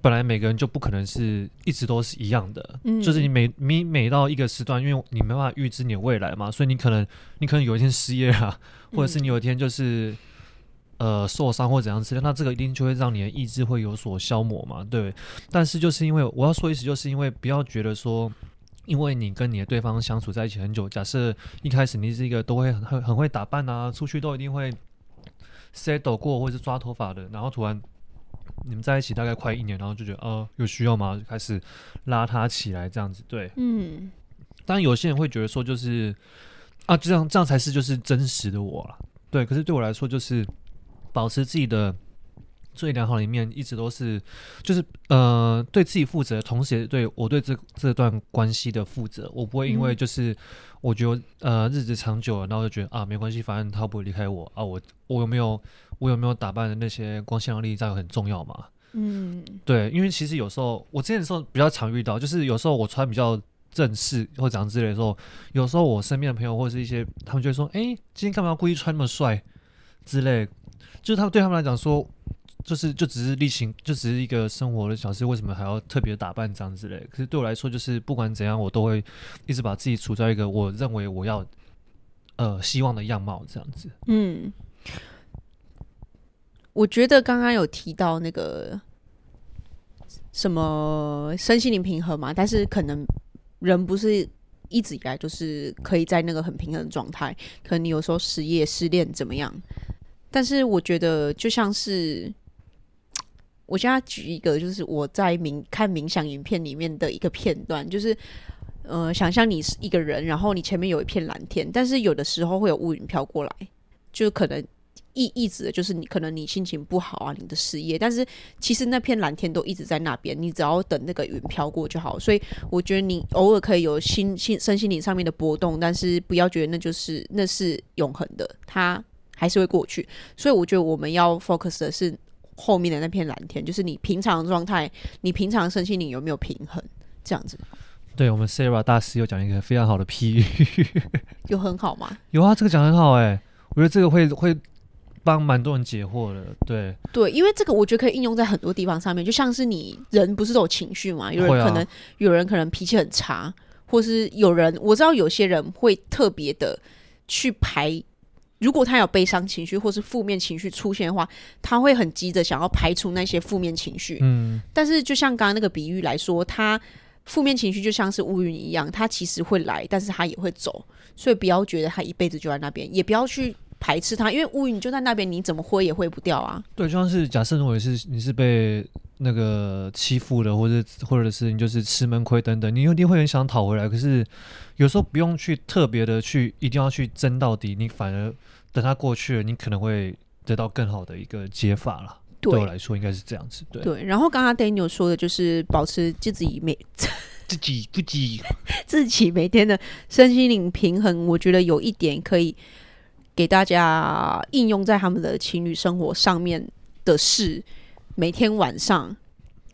本来每个人就不可能是一直都是一样的，嗯，就是你每你每到一个时段，因为你没办法预知你的未来嘛，所以你可能你可能有一天失业啊，或者是你有一天就是、嗯、呃受伤或怎样之类，那这个一定就会让你的意志会有所消磨嘛，对。但是就是因为我要说意思，就是因为不要觉得说，因为你跟你的对方相处在一起很久，假设一开始你是一个都会很很很会打扮啊，出去都一定会。Settle 过或者是抓头发的，然后突然你们在一起大概快一年，然后就觉得呃有需要吗？就开始拉他起来这样子，对，嗯。当然有些人会觉得说就是啊，这样这样才是就是真实的我了，对。可是对我来说，就是保持自己的最良好的一面，一直都是就是呃对自己负责，同时也对我对这这段关系的负责。我不会因为就是。嗯我觉得呃日子长久了，然后就觉得啊没关系，反正他不会离开我啊。我我有没有我有没有打扮的那些光鲜亮丽，这样很重要嘛？嗯，对，因为其实有时候我之前的时候比较常遇到，就是有时候我穿比较正式或怎样之类的时候，有时候我身边的朋友或者是一些他们就会说，哎，今天干嘛要故意穿那么帅之类，就是他们对他们来讲说。就是就只是例行，就只是一个生活的小事，为什么还要特别打扮这样之类？可是对我来说，就是不管怎样，我都会一直把自己处在一个我认为我要呃希望的样貌这样子。嗯，我觉得刚刚有提到那个什么身心灵平衡嘛，但是可能人不是一直以来就是可以在那个很平衡的状态，可能你有时候失业、失恋怎么样？但是我觉得就像是。我现在举一个，就是我在冥看冥想影片里面的一个片段，就是，呃，想象你是一个人，然后你前面有一片蓝天，但是有的时候会有乌云飘过来，就可能意意指的就是你可能你心情不好啊，你的事业，但是其实那片蓝天都一直在那边，你只要等那个云飘过就好。所以我觉得你偶尔可以有心心身心灵上面的波动，但是不要觉得那就是那是永恒的，它还是会过去。所以我觉得我们要 focus 的是。后面的那片蓝天，就是你平常的状态，你平常身心灵有没有平衡？这样子。对，我们 Sarah 大师又讲一个非常好的譬喻，有很好吗？有啊，这个讲很好哎、欸，我觉得这个会会帮蛮多人解惑的。对对，因为这个我觉得可以应用在很多地方上面，就像是你人不是都有情绪嘛？有人可能、啊、有人可能脾气很差，或是有人我知道有些人会特别的去排。如果他有悲伤情绪或是负面情绪出现的话，他会很急着想要排除那些负面情绪。嗯，但是就像刚刚那个比喻来说，他负面情绪就像是乌云一样，他其实会来，但是他也会走。所以不要觉得他一辈子就在那边，也不要去排斥他，因为乌云就在那边，你怎么挥也挥不掉啊。对，就像是假设如果是你是被那个欺负的，或者或者是你就是吃闷亏等等，你一定会很想讨回来。可是有时候不用去特别的去，一定要去争到底，你反而。等他过去了，你可能会得到更好的一个解法了。对，对我来说，应该是这样子。对，对。然后刚刚 Daniel 说的就是保持自己每 自己自己自己每天的身心灵平衡。我觉得有一点可以给大家应用在他们的情侣生活上面的是，每天晚上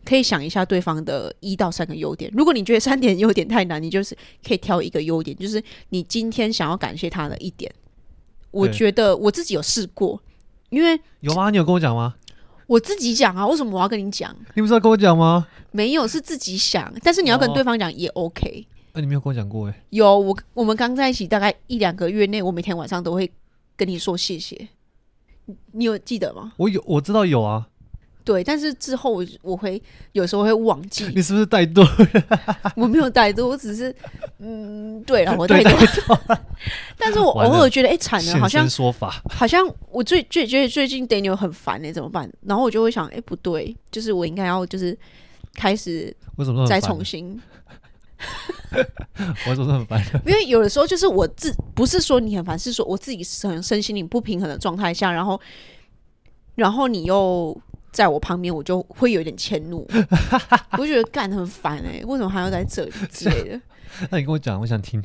可以想一下对方的一到三个优点。如果你觉得三点优点太难，你就是可以挑一个优点，就是你今天想要感谢他的一点。我觉得我自己有试过，因为有吗？你有跟我讲吗？我自己讲啊，为什么我要跟你讲？你不是要跟我讲吗？没有，是自己想，但是你要跟对方讲也 OK。啊，你没有跟我讲过哎。有，我我们刚在一起大概一两个月内，我每天晚上都会跟你说谢谢。你有记得吗？我有，我知道有啊。对，但是之后我我会有时候会忘记。你是不是怠惰？我没有怠惰，我只是嗯，对了，我怠惰。但是我偶尔觉得，哎，惨了，好像说法，好像我最最觉得最近 Daniel 很烦哎，怎么办？然后我就会想，哎，不对，就是我应该要就是开始为什么再重新？我怎么很烦？因为有的时候就是我自不是说你很烦，是说我自己身身心灵不平衡的状态下，然后然后你又。在我旁边，我就会有点迁怒，我就觉得干很烦哎、欸，为什么还要在这里之类的？那你跟我讲，我想听。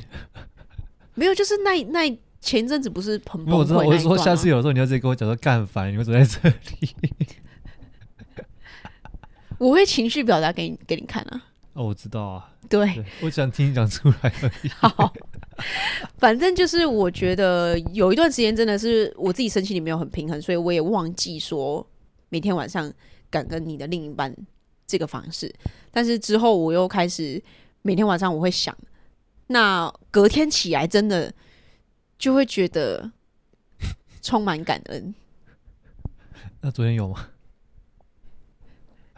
没有，就是那那前一阵子不是很崩溃、啊、我知道，我是说下次有的时候你要直接跟我讲说干很烦，你为什么在这里？我会情绪表达给你给你看啊。哦，我知道啊。对，对我想听你讲出来而已。好，反正就是我觉得有一段时间真的是我自己身心里没有很平衡，所以我也忘记说。每天晚上敢跟你的另一半这个方式，但是之后我又开始每天晚上我会想，那隔天起来真的就会觉得充满感恩。那昨天有吗？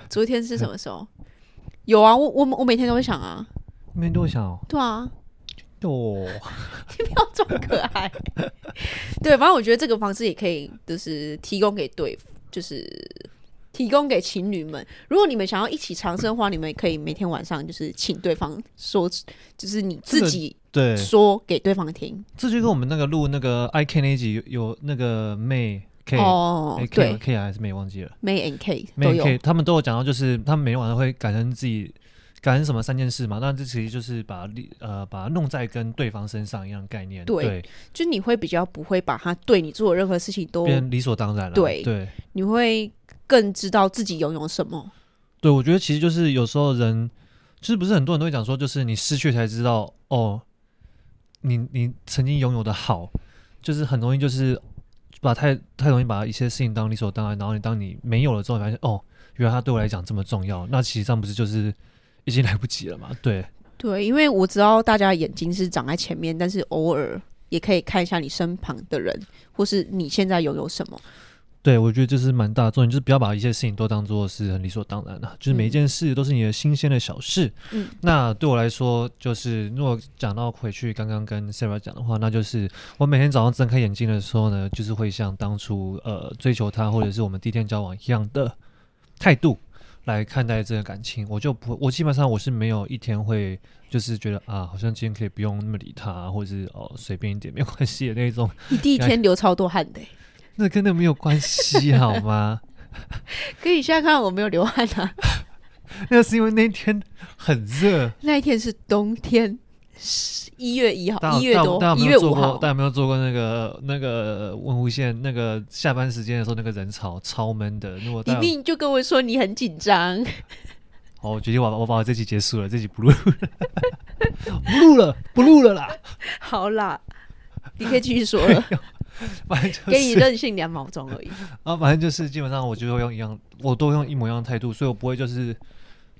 昨天是什么时候？有啊，我我我每天都会想啊，每天都会想哦。对啊，哦，你不要这么可爱。对，反正我觉得这个方式也可以，就是提供给对方。就是提供给情侣们，如果你们想要一起长生的话，你们也可以每天晚上就是请对方说，就是你自己对说给对方听。这就跟我们那个录那个 I K 那集有有那个 May K 哦对 K 还是 May 忘记了 May and K May and K 他们都有讲到，就是他们每天晚上会感恩自己。感恩什么三件事嘛？那这其实就是把呃把它弄在跟对方身上一样概念。对，对就你会比较不会把他对你做的任何事情都变理所当然了。对对，你会更知道自己拥有什么。对，我觉得其实就是有时候人，就是不是很多人都会讲说，就是你失去才知道哦，你你曾经拥有的好，就是很容易就是把太太容易把一些事情当理所当然，然后你当你没有了之后，你发现哦，原来他对我来讲这么重要，那其实上不是就是。已经来不及了嘛？对对，因为我知道大家眼睛是长在前面，但是偶尔也可以看一下你身旁的人，或是你现在拥有什么。对，我觉得这是蛮大的重点，就是不要把一些事情都当做是很理所当然的，就是每一件事都是你的新鲜的小事。嗯，那对我来说，就是如果讲到回去刚刚跟 Sarah 讲的话，那就是我每天早上睁开眼睛的时候呢，就是会像当初呃追求他或者是我们第一天交往一样的态度。来看待这个感情，我就不，我基本上我是没有一天会就是觉得啊，好像今天可以不用那么理他，或者是哦随便一点没有关系的那种。你第一天流超多汗的，那跟那没有关系好吗？可以现在看我没有流汗啊，那是因为那天很热，那一天是冬天。一月一号，一月多，一月五号。大家有没有做过那个那个文湖线那个下班时间的时候，那个人潮超闷的。如果你明明就跟我说你很紧张。好，我决定我我把我这集结束了，这集不录了，不录了，不录了啦。好啦，你可以继续说了。反正就是、给你任性两秒钟而已。啊，反正就是基本上我就会用一样，我都用一模一样的态度，所以我不会就是。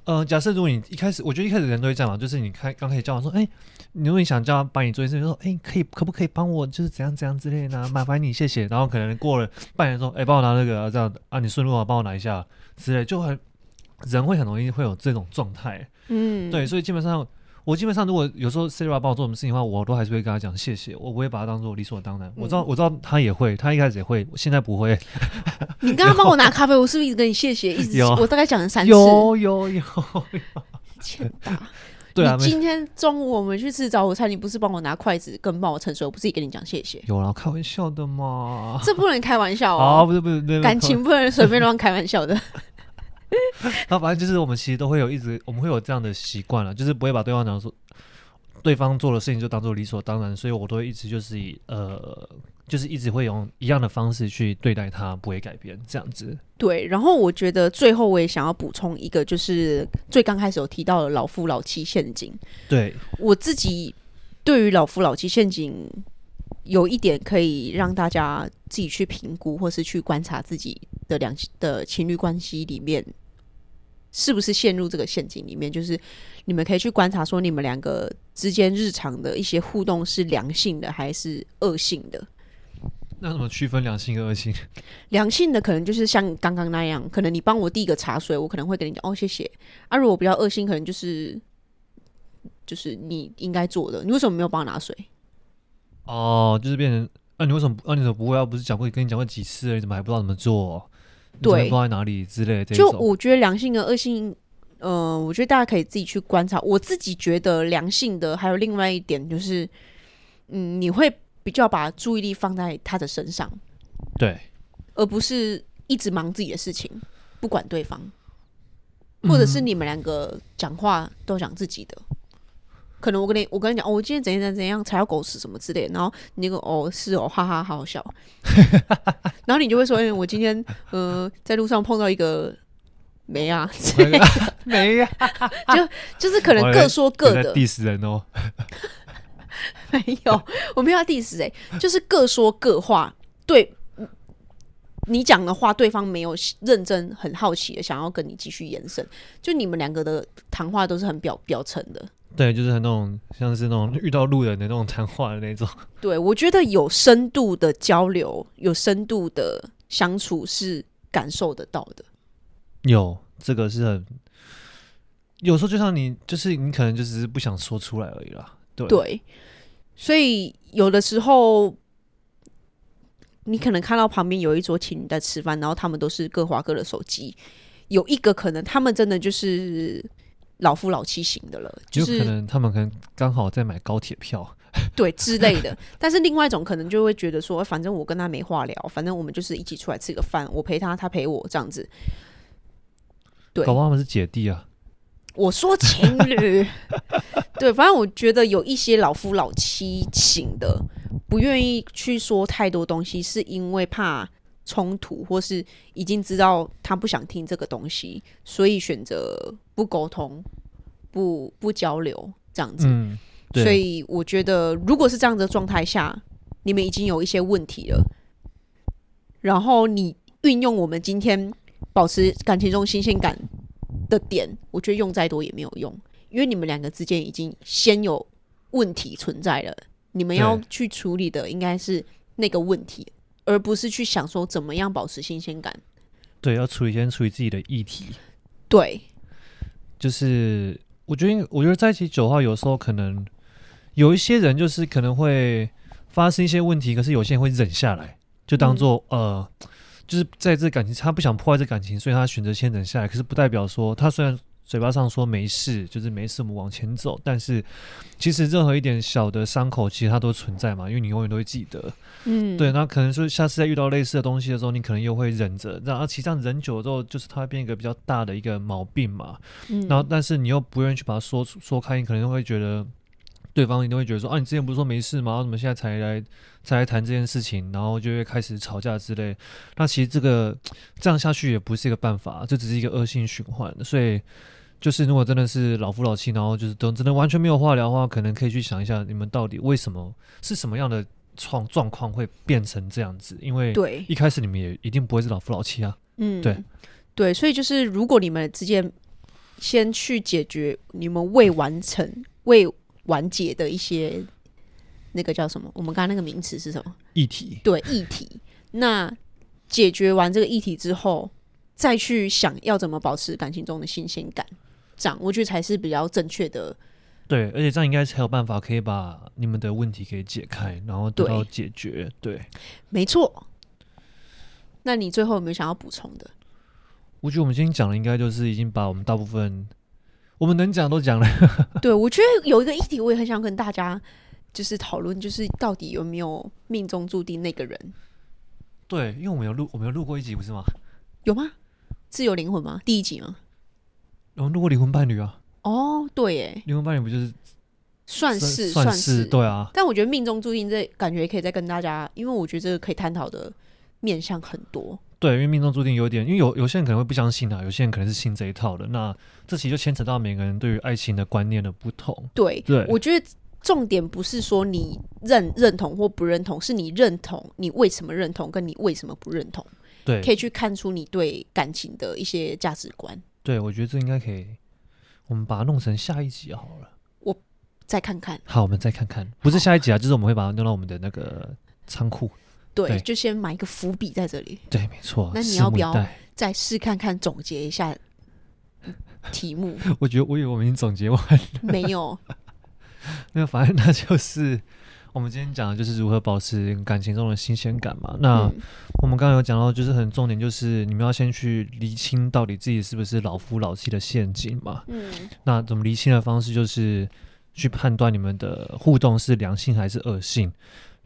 呃，假设如果你一开始，我觉得一开始人都会这样嘛，就是你开刚开始交往说，哎、欸，如果你想叫他帮你做一件事，就说，哎、欸，可以可不可以帮我，就是怎样怎样之类的，麻烦你，谢谢。然后可能过了半年说，哎、欸，帮我拿那个这样啊，你顺路啊，帮我拿一下之类，就很人会很容易会有这种状态，嗯，对，所以基本上。我基本上，如果有时候 Sara 帮我做什么事情的话，我都还是会跟他讲谢谢，我不会把他当做理所当然。我知道，我知道他也会，他一开始也会，现在不会。你刚刚帮我 拿咖啡，我是不是一直跟你谢谢？一直我大概讲了三次。有有有，欠打。对啊，今天中午我们去吃早午餐，你不是帮我拿筷子跟帮我盛水，我不是也跟你讲谢谢？有啦，开玩笑的嘛。这不能开玩笑哦，哦不是不是，不是感情不能随便乱开玩笑的。那反正就是我们其实都会有一直，我们会有这样的习惯了，就是不会把对方讲说。对方做的事情就当做理所当然，所以我都会一直就是以呃，就是一直会用一样的方式去对待他，不会改变这样子。对，然后我觉得最后我也想要补充一个，就是最刚开始有提到的老夫老妻陷阱。对，我自己对于老夫老妻陷阱有一点可以让大家自己去评估，或是去观察自己的两的情侣关系里面是不是陷入这个陷阱里面？就是你们可以去观察说，你们两个之间日常的一些互动是良性的还是恶性的？那怎么区分良性跟恶性？良性的可能就是像刚刚那样，可能你帮我递个茶水，我可能会跟你讲哦谢谢。啊，如果比较恶性，可能就是就是你应该做的，你为什么没有帮我拿水？哦，就是变成啊，你为什么啊？你怎么不会？啊不是讲过跟你讲过几次了，你怎么还不知道怎么做？对，放在哪里之类的。就我觉得良性的、恶性，呃，我觉得大家可以自己去观察。我自己觉得良性的还有另外一点就是，嗯，你会。比较把注意力放在他的身上，对，而不是一直忙自己的事情，不管对方，或者是你们两个讲话都讲自己的。嗯、可能我跟你我跟你讲，哦，我今天怎样怎样怎样踩到狗屎什么之类的，然后你那个哦是哦，哈哈，好好笑。然后你就会说，哎、欸，我今天呃在路上碰到一个没啊，没 啊，就就是可能各说各的，diss 人哦。没有，我没有要 diss 哎，就是各说各话。对，你讲的话，对方没有认真、很好奇的想要跟你继续延伸。就你们两个的谈话都是很表表层的。对，就是很那种像是那种遇到路人的那种谈话的那种。对，我觉得有深度的交流、有深度的相处是感受得到的。有这个是很，有时候就像你，就是你可能就只是不想说出来而已啦。对。对所以有的时候，你可能看到旁边有一桌情侣在吃饭，然后他们都是各划各的手机。有一个可能，他们真的就是老夫老妻型的了，就是可能他们可能刚好在买高铁票，对之类的。但是另外一种可能就会觉得说，反正我跟他没话聊，反正我们就是一起出来吃个饭，我陪他，他陪我这样子。对，搞不好他们是姐弟啊。我说情侣，对，反正我觉得有一些老夫老妻型的，不愿意去说太多东西，是因为怕冲突，或是已经知道他不想听这个东西，所以选择不沟通、不不交流这样子。嗯，所以我觉得，如果是这样的状态下，你们已经有一些问题了，然后你运用我们今天保持感情中新鲜感。的点，我觉得用再多也没有用，因为你们两个之间已经先有问题存在了。你们要去处理的应该是那个问题，而不是去想说怎么样保持新鲜感。对，要处理先处理自己的议题。对，就是我觉得，我觉得在一起久的话，有时候可能有一些人就是可能会发生一些问题，可是有些人会忍下来，就当做、嗯、呃。就是在这感情，他不想破坏这感情，所以他选择先忍下来。可是不代表说他虽然嘴巴上说没事，就是没事，我们往前走。但是其实任何一点小的伤口，其实它都存在嘛，因为你永远都会记得。嗯，对。那可能说下次再遇到类似的东西的时候，你可能又会忍着。然后其实这样忍久了之后，就是它会变一个比较大的一个毛病嘛。嗯。然后但是你又不愿意去把它说说开，你可能会觉得。对方一定会觉得说啊，你之前不是说没事吗？怎么现在才来才来谈这件事情？然后就会开始吵架之类。那其实这个这样下去也不是一个办法，这只是一个恶性循环。所以就是如果真的是老夫老妻，然后就是都真的完全没有话聊的话，可能可以去想一下，你们到底为什么是什么样的状状况会变成这样子？因为对一开始你们也一定不会是老夫老妻啊。嗯，对对，所以就是如果你们之间先去解决你们未完成未。完结的一些那个叫什么？我们刚刚那个名词是什么？议题。对，议题。那解决完这个议题之后，再去想要怎么保持感情中的新鲜感，这样我觉得才是比较正确的。对，而且这样应该才有办法可以把你们的问题给解开，然后得到解决。对，对没错。那你最后有没有想要补充的？我觉得我们今天讲的应该就是已经把我们大部分。我们能讲都讲了。对，我觉得有一个议题，我也很想跟大家就是讨论，就是到底有没有命中注定那个人？对，因为我们有录，我们有录过一集，不是吗？有吗？自由灵魂吗？第一集吗？有录过灵魂伴侣啊？哦，对，耶，灵魂伴侣不就是算是算是，对啊？但我觉得命中注定这感觉也可以再跟大家，因为我觉得这个可以探讨的面向很多。对，因为命中注定有点，因为有有些人可能会不相信啊，有些人可能是信这一套的。那这其实就牵扯到每个人对于爱情的观念的不同。对对，我觉得重点不是说你认认同或不认同，是你认同，你为什么认同，跟你为什么不认同。对，可以去看出你对感情的一些价值观。对，我觉得这应该可以，我们把它弄成下一集好了。我再看看。好，我们再看看，不是下一集啊，就是我们会把它弄到我们的那个仓库。对，对就先埋一个伏笔在这里。对，没错。那你要不要再试看看，总结一下题目？我觉得我以为我们已经总结完了，没有。没有，反正那就是我们今天讲的就是如何保持感情中的新鲜感嘛。那我们刚刚有讲到，就是很重点，就是你们要先去厘清到底自己是不是老夫老妻的陷阱嘛。嗯。那怎么厘清的方式，就是去判断你们的互动是良性还是恶性。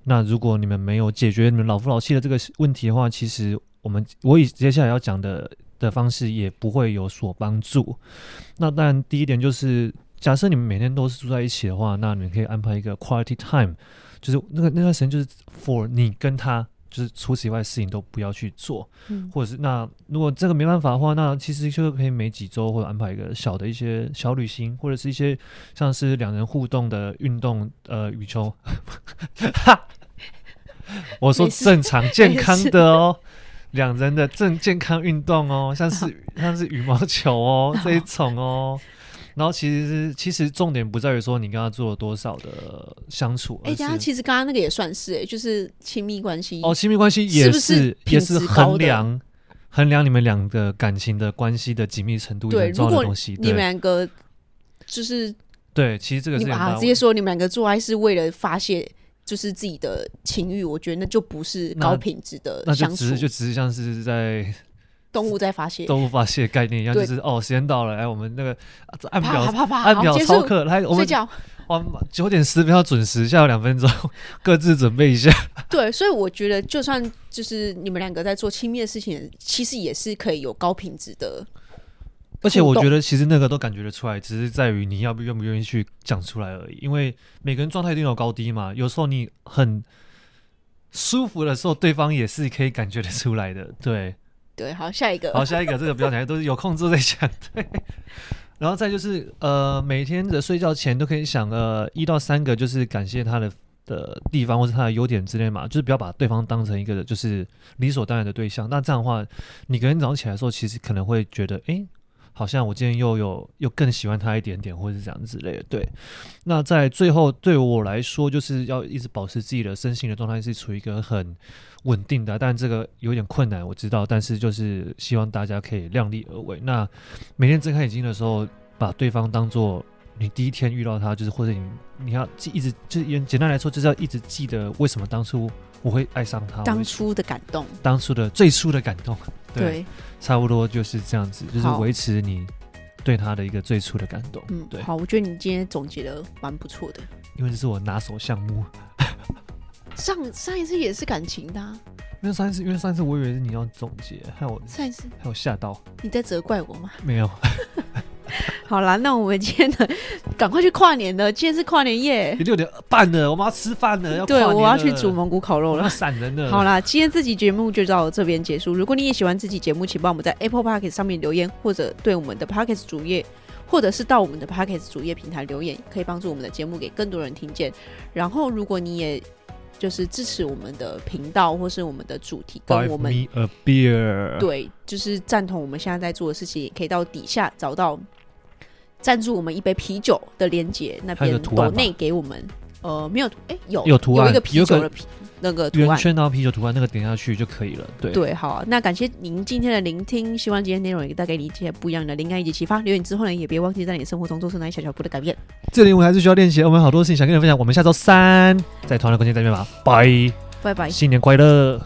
那如果你们没有解决你们老夫老妻的这个问题的话，其实我们我以接下来要讲的的方式也不会有所帮助。那当然，第一点就是，假设你们每天都是住在一起的话，那你们可以安排一个 quality time，就是那个那段时间就是 for 你跟他，就是除此以外的事情都不要去做。嗯，或者是那如果这个没办法的话，那其实就可以每几周或者安排一个小的一些小旅行，或者是一些像是两人互动的运动，呃，羽球。哈。我说正常健康的哦，两人的正健康运动哦，像是 像是羽毛球哦这一种哦，然后其实是其实重点不在于说你跟他做了多少的相处，哎，等下其实刚刚那个也算是哎，就是亲密关系哦，亲密关系也是也是衡量衡量你们两个感情的关系的紧密程度很重要的东西。你们两个就是对，其实这个是你把直接说你们两个做爱是为了发泄。就是自己的情欲，我觉得那就不是高品质的相处，那就只是就只是像是在动物在发泄，动物发泄概念一样，就是哦，时间到了，来我们那个按表按表操课，来我们睡觉，九点十分要准时，下午两分钟各自准备一下。对，所以我觉得，就算就是你们两个在做亲密的事情，其实也是可以有高品质的。而且我觉得，其实那个都感觉得出来，只是在于你要不愿不愿意去讲出来而已。因为每个人状态一定有高低嘛，有时候你很舒服的时候，对方也是可以感觉得出来的。对，对，好，下一个，好，下一个，这个不要讲，都是有空之后再讲。对，然后再就是，呃，每天的睡觉前都可以想呃一到三个，就是感谢他的的地方或是他的优点之类嘛，就是不要把对方当成一个就是理所当然的对象。那这样的话，你隔天早上起来的时候，其实可能会觉得，哎。好像我今天又有又更喜欢他一点点，或者是这样之类的。对，那在最后对我来说，就是要一直保持自己的身心的状态是处于一个很稳定的，但这个有点困难，我知道。但是就是希望大家可以量力而为。那每天睁开眼睛的时候，把对方当做你第一天遇到他，就是或者你你要记一直就是简单来说，就是要一直记得为什么当初我会爱上他，当初的感动，当初的最初的感动。对。对差不多就是这样子，就是维持你对他的一个最初的感动。嗯，对。好，我觉得你今天总结的蛮不错的，因为这是我拿手项目。上上一次也是感情的，啊，那上一次因为上一次我以为是你要总结，害我上一次害我吓到。你在责怪我吗？没有。好啦，那我们今天呢赶快去跨年了。今天是跨年夜，六点半了，我们要吃饭了，要对，我要去煮蒙古烤肉了，闪人了。好啦，今天这期节目就到这边结束。如果你也喜欢这期节目，请帮我们在 Apple Podcast 上面留言，或者对我们的 Podcast 主页，或者是到我们的 Podcast 主页平台留言，可以帮助我们的节目给更多人听见。然后，如果你也就是支持我们的频道或是我们的主题，跟我们对，就是赞同我们现在在做的事情，也可以到底下找到。赞助我们一杯啤酒的链接，那边抖内给我们，呃，没有，哎、欸，有有图案，有一个啤酒的啤那个图案，圆圈然后啤酒图案，那个点下去就可以了。对对，好、啊，那感谢您今天的聆听，希望今天内容也带给你一些不一样的灵感以及启发。留言之后呢，也别忘记在你的生活中做出那一小小步的改变。这里我们还是需要练习，我们好多事情想跟你分享。我们下周三在同样的空间再见吧，拜拜拜，新年快乐。